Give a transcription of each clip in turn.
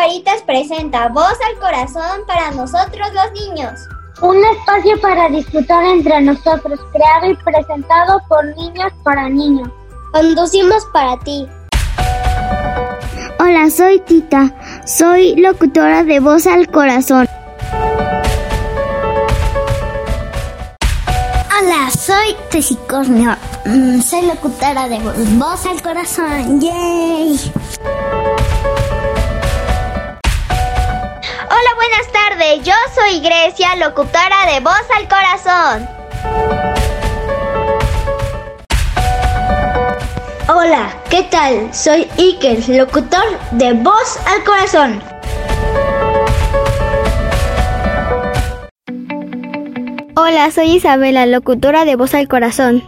Caritas presenta Voz al Corazón para nosotros los niños. Un espacio para disfrutar entre nosotros, creado y presentado por niños para niños. Conducimos para ti. Hola, soy Tita. Soy locutora de Voz al Corazón. Hola, soy Tesicornio. Mm, soy locutora de Voz al Corazón. ¡Yay! Tardes. Yo soy Grecia, locutora de Voz al Corazón. Hola, ¿qué tal? Soy Iker, locutor de Voz al Corazón. Hola, soy Isabela, locutora de Voz al Corazón.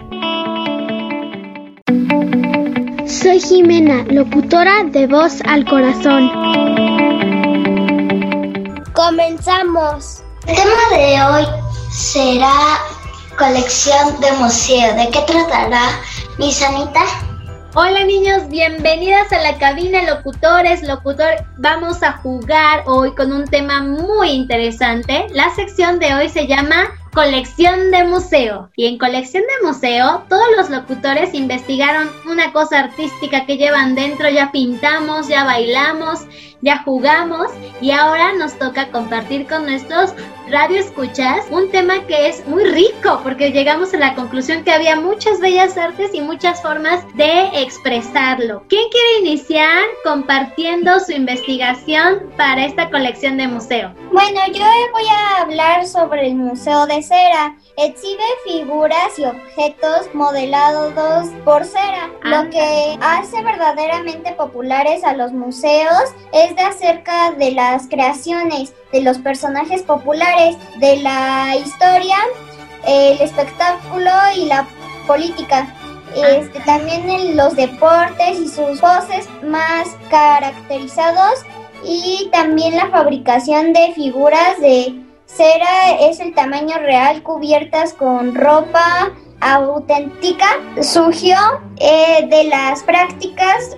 Soy Jimena, locutora de Voz al Corazón. Comenzamos. El tema de hoy será colección de museo. ¿De qué tratará, mi Sanita? Hola niños, bienvenidas a la cabina locutores, locutor. Vamos a jugar hoy con un tema muy interesante. La sección de hoy se llama Colección de Museo. Y en Colección de Museo, todos los locutores investigaron una cosa artística que llevan dentro. Ya pintamos, ya bailamos, ya jugamos y ahora nos toca compartir con nuestros radio escuchas un tema que es muy rico porque llegamos a la conclusión que había muchas bellas artes y muchas formas de expresarlo. ¿Quién quiere iniciar compartiendo su investigación para esta colección de museo? Bueno, yo voy a hablar sobre el Museo de Cera. Exhibe figuras y objetos modelados por cera. Lo que hace verdaderamente populares a los museos es de acerca de las creaciones de los personajes populares, de la historia, el espectáculo y la política. Este, también en los deportes y sus voces más caracterizados y también la fabricación de figuras de cera es el tamaño real cubiertas con ropa auténtica surgió eh, de las prácticas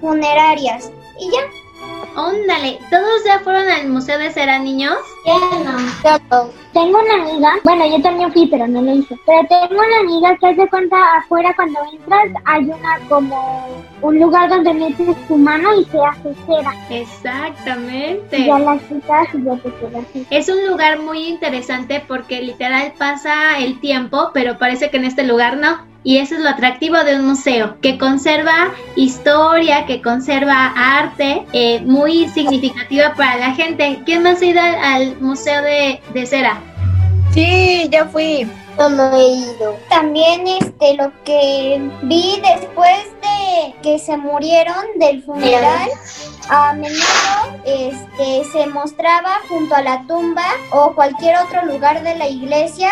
funerarias. Y ya Óndale, ¿todos ya fueron al Museo de Cera, niños? Ya no. Tengo una amiga, bueno, yo también fui, pero no lo hice. Pero tengo una amiga que hace cuenta afuera cuando entras hay una como un lugar donde metes tu mano y se hace cera. Exactamente. Y ya la quitas y ya te quedas así. Es un lugar muy interesante porque literal pasa el tiempo, pero parece que en este lugar no. Y eso es lo atractivo de un museo, que conserva historia, que conserva arte eh, muy significativa para la gente. ¿Quién más ha ido al, al Museo de, de Cera? Sí, ya fui. No, no he ido. También este lo que vi después de que se murieron del funeral, a menudo este se mostraba junto a la tumba o cualquier otro lugar de la iglesia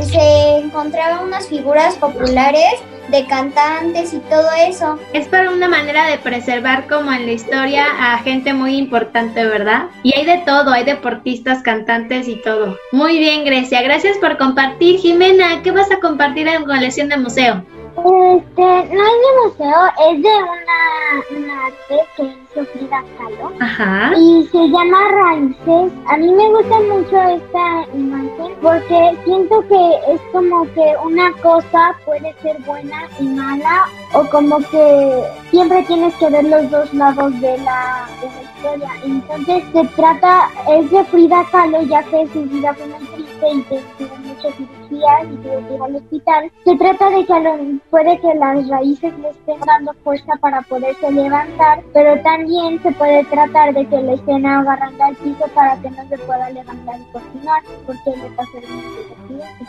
se encontraban unas figuras populares de cantantes y todo eso. Es para una manera de preservar como en la historia a gente muy importante, ¿verdad? Y hay de todo, hay deportistas, cantantes y todo. Muy bien, Grecia, gracias por compartir. Jimena, ¿qué vas a compartir en colección de museo? Este, no es de museo, es de una, una arte que hizo Frida Kahlo. Ajá. Y se llama Raíces. A mí me gusta mucho esta imagen porque siento que es como que una cosa puede ser buena y mala o como que siempre tienes que ver los dos lados de la, de la historia. Entonces se trata, es de Frida Kahlo ya que su vida fue muy triste y que tuvo cirugías y tuvo que ir al hospital. Se trata de que a lo- puede que las raíces le estén dando fuerza para poderse levantar, pero también se puede tratar de que le estén agarrando al piso para que no se pueda levantar y continuar, porque le pasa el mismo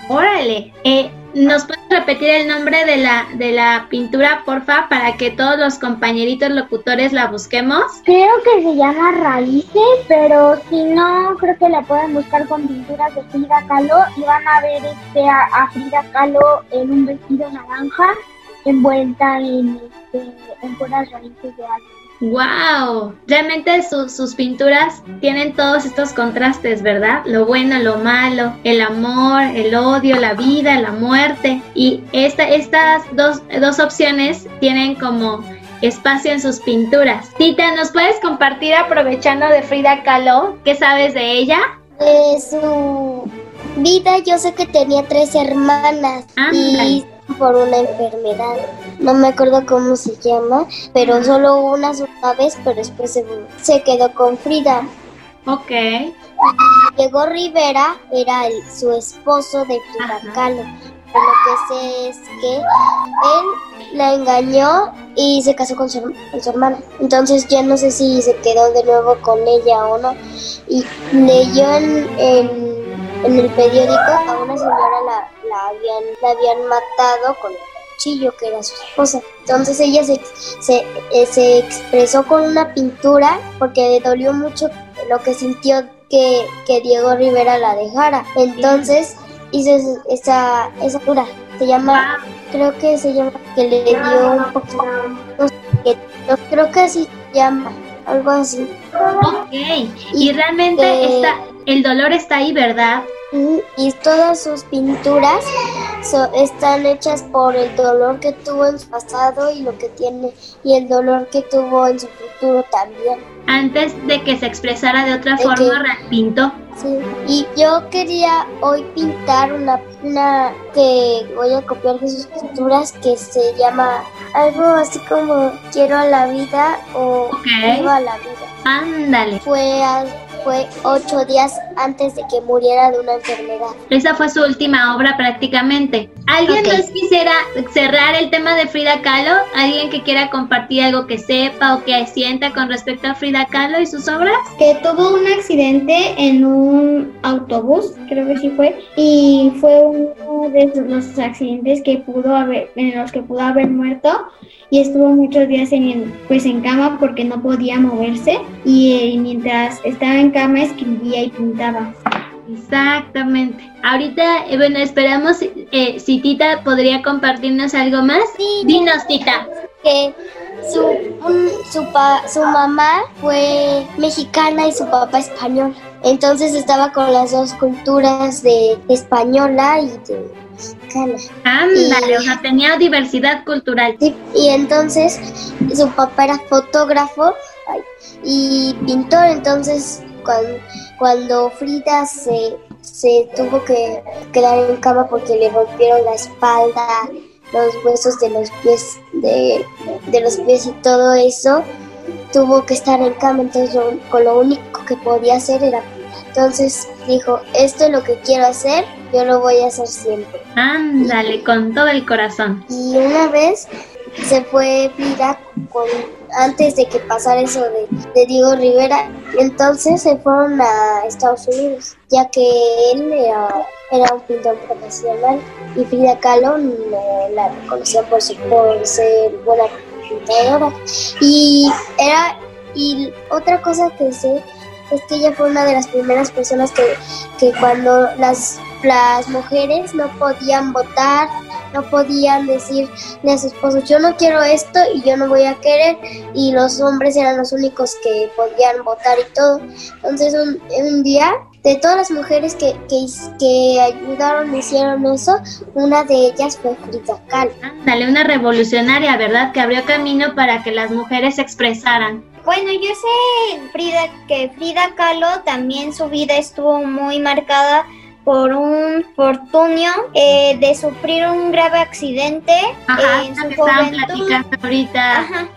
Órale. Eh, ¿Nos puedes repetir el nombre de la, de la pintura, porfa, para que todos los compañeritos locutores la busquemos? Creo que se llama Raíces, pero si no, creo que la pueden buscar con pinturas de Frida Kahlo y van a ver este, a, a Frida Kahlo en un vestido naranja envuelta en, este, en puras raíces de árbol. ¡Wow! Realmente su- sus pinturas tienen todos estos contrastes, ¿verdad? Lo bueno, lo malo, el amor, el odio, la vida, la muerte. Y esta, estas dos, dos opciones tienen como espacio en sus pinturas. Tita, ¿nos puedes compartir aprovechando de Frida Kahlo? ¿Qué sabes de ella? De su vida yo sé que tenía tres hermanas y por una enfermedad. No me acuerdo cómo se llama, pero solo una una vez, pero después se, quedó con Frida. Ok. Llegó Rivera, era el, su esposo de Frida Kahlo. Lo que sé es que él la engañó y se casó con su, hermana. Entonces ya no sé si se quedó de nuevo con ella o no. Y leyó en, en, el periódico a una señora la, la, habían, la habían matado con el cuchillo que era su esposa. Entonces ella se, se, eh, se expresó con una pintura porque le dolió mucho lo que sintió que, que Diego Rivera la dejara. Entonces hizo esa, esa cura. Se llama, creo que se llama, que le dio un poco, no, creo que así se llama, algo así. Ok, y, realmente está, el dolor está ahí, ¿verdad? Y todas sus pinturas están hechas por el dolor que tuvo en su pasado y lo que tiene y el dolor que tuvo en su futuro también. Antes de que se expresara de otra forma, pintó. Sí, y yo quería hoy pintar una, una que voy a copiar de sus pinturas que se llama algo así como Quiero a la vida o Vivo a la vida. Ándale. Fue fue ocho días antes de que muriera de una enfermedad. Esa fue su última obra prácticamente. ¿Alguien nos quisiera cerrar el tema de Frida Kahlo? ¿Alguien que quiera compartir algo que sepa o que sienta con respecto a Frida Kahlo y sus obras? Que tuvo un accidente en un autobús, creo que sí fue, y fue uno de los accidentes que pudo haber, en los que pudo haber muerto y estuvo muchos días en, pues en cama porque no podía moverse y eh, mientras estaba en cama escribía y pintaba. Exactamente. Ahorita, eh, bueno, esperamos eh, si Tita podría compartirnos algo más. Sí. Dinos, Tita. Que su, su, su mamá fue mexicana y su papá español. Entonces estaba con las dos culturas de española y de Ándale, o sea, tenía diversidad cultural. y entonces su papá era fotógrafo y pintor, entonces cuando, cuando Frida se, se tuvo que quedar en cama porque le rompieron la espalda, los huesos de los pies, de, de los pies y todo eso, tuvo que estar en cama, entonces con lo único que podía hacer era entonces dijo, esto es lo que quiero hacer, yo lo voy a hacer siempre. Ándale, con todo el corazón. Y una vez se fue Frida con, antes de que pasara eso de, Diego Rivera, entonces se fueron a Estados Unidos, ya que él era, un pintor profesional y Frida Kahlo no la reconocía por, por ser buena pintadora. Y era y otra cosa que sé es que ella fue una de las primeras personas que, que cuando las, las mujeres no podían votar, no podían decirle a su esposo, yo no quiero esto y yo no voy a querer, y los hombres eran los únicos que podían votar y todo. Entonces un, un día, de todas las mujeres que, que, que ayudaron, hicieron eso, una de ellas fue Frida Kahlo. Dale, una revolucionaria, ¿verdad? Que abrió camino para que las mujeres se expresaran. Bueno, yo sé Frida, que Frida Kahlo también su vida estuvo muy marcada por un fortunio eh, de sufrir un grave accidente en su juventud. ahorita, Ajá,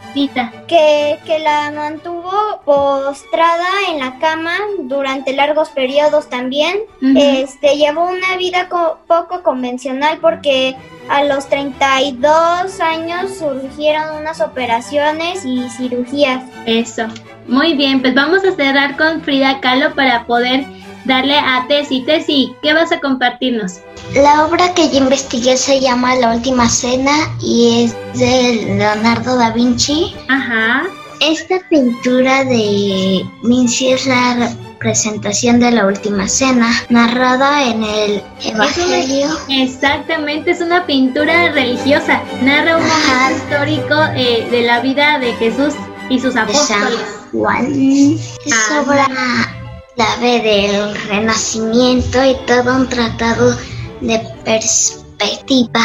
que, que la mantuvo postrada en la cama durante largos periodos también. Este llevó una vida poco convencional porque a los 32 años surgieron unas operaciones y cirugías. Eso. Muy bien, pues vamos a cerrar con Frida Kahlo para poder darle a Tessy. Tessy, ¿qué vas a compartirnos? La obra que yo investigué se llama La Última Cena y es de Leonardo da Vinci. Ajá. Esta pintura de Vinci es la presentación de la última cena, narrada en el Evangelio. exactamente, es una pintura religiosa, narra un momento histórico eh, de la vida de Jesús y sus apóstoles. Juan. Es obra clave del renacimiento y todo un tratado de perspectiva.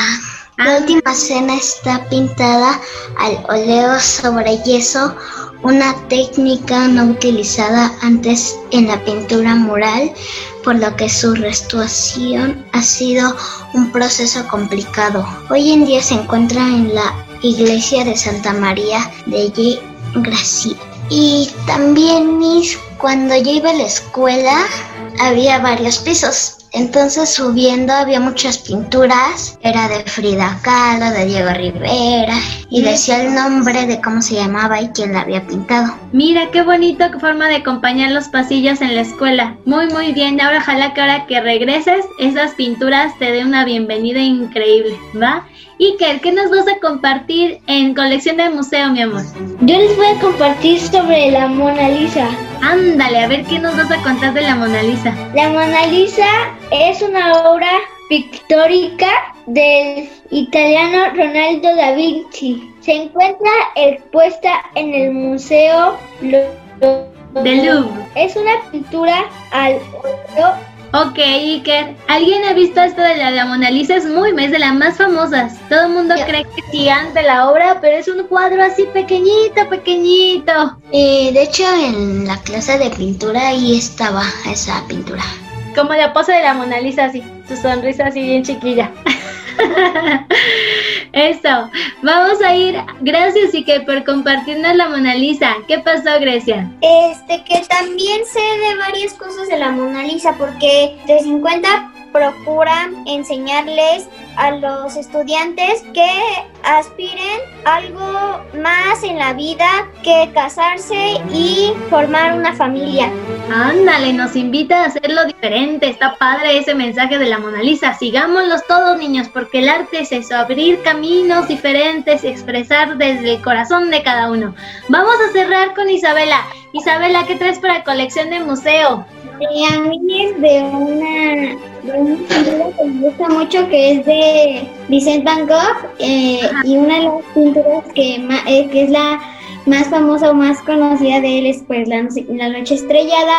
La última cena está pintada al óleo sobre yeso, una técnica no utilizada antes en la pintura mural, por lo que su restauración ha sido un proceso complicado. Hoy en día se encuentra en la iglesia de Santa María de Gracia. Y también, mis, cuando yo iba a la escuela, había varios pisos. Entonces subiendo había muchas pinturas, era de Frida Kahlo, de Diego Rivera, y decía el nombre de cómo se llamaba y quién la había pintado. Mira, qué bonito forma de acompañar los pasillos en la escuela. Muy, muy bien. Ahora ojalá que ahora que regreses, esas pinturas te den una bienvenida increíble, ¿va? Iker, ¿qué nos vas a compartir en colección del museo, mi amor? Yo les voy a compartir sobre la Mona Lisa. Ándale, a ver qué nos vas a contar de la Mona Lisa. La Mona Lisa es una obra pictórica del italiano Ronaldo da Vinci. Se encuentra expuesta en el Museo del Louvre. Es una pintura al óleo Ok, Iker. ¿Alguien ha visto esto de la, Mona Lisa? Es muy, es de las más famosas. Todo el mundo cree que es gigante la obra, pero es un cuadro así pequeñito, pequeñito. Eh, de hecho, en la clase de pintura ahí estaba esa pintura. Como la pose de la Mona Lisa, así. Su sonrisa así bien chiquilla. Eso. Vamos a ir. Gracias, Ike, por compartirnos la Mona Lisa. ¿Qué pasó, Grecia? Este, que también sé de varias cosas de la Mona Lisa, porque de 50 procura enseñarles a los estudiantes que aspiren algo más en la vida que casarse y formar una familia. Ándale, nos invita a hacerlo diferente. Está padre ese mensaje de la Mona Lisa. Sigámoslos todos, niños, porque el arte es eso, abrir caminos diferentes y expresar desde el corazón de cada uno. Vamos a cerrar con Isabela. Isabela, ¿qué traes para colección de museo? a mí es de una, de una pintura que me gusta mucho que es de Vicente Van Gogh eh, y una de las pinturas que, eh, que es la más famosa o más conocida de él es pues la, la noche estrellada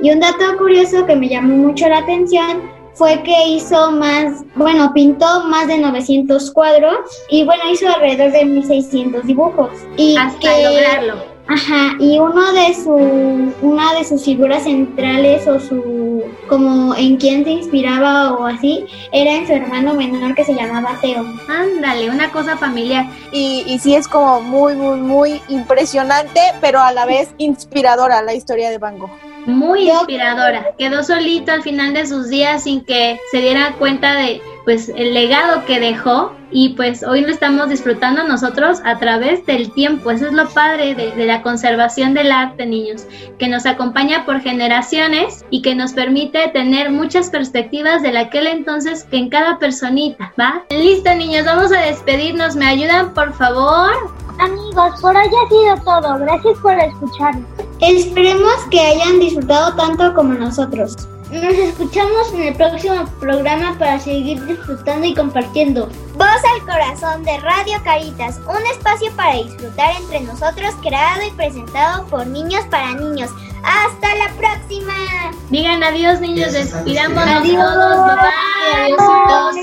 y un dato curioso que me llamó mucho la atención fue que hizo más, bueno, pintó más de 900 cuadros y bueno, hizo alrededor de 1600 dibujos. Y Hasta lograrlo Ajá, y uno de su, una de sus figuras centrales o su, como en quien se inspiraba o así, era en su hermano menor que se llamaba Teo. Ándale, una cosa familiar. Y, y sí es como muy, muy, muy impresionante, pero a la vez inspiradora la historia de Van Gogh. Muy inspiradora. Quedó solito al final de sus días sin que se diera cuenta de pues el legado que dejó y pues hoy lo estamos disfrutando nosotros a través del tiempo. Eso es lo padre de, la conservación del arte, niños, que nos acompaña por generaciones y que nos permite tener muchas perspectivas de aquel entonces que en cada personita, ¿va? Listo, niños, vamos a despedirnos. ¿Me ayudan, por favor? Amigos, por hoy ha sido todo. Gracias por escucharnos. Esperemos que hayan disfrutado tanto como nosotros. Nos escuchamos en el próximo programa para seguir disfrutando y compartiendo. Voz al corazón de Radio Caritas, un espacio para disfrutar entre nosotros creado y presentado por niños para niños. Hasta la próxima. Digan adiós niños, despidamos. Adiós, Adiós.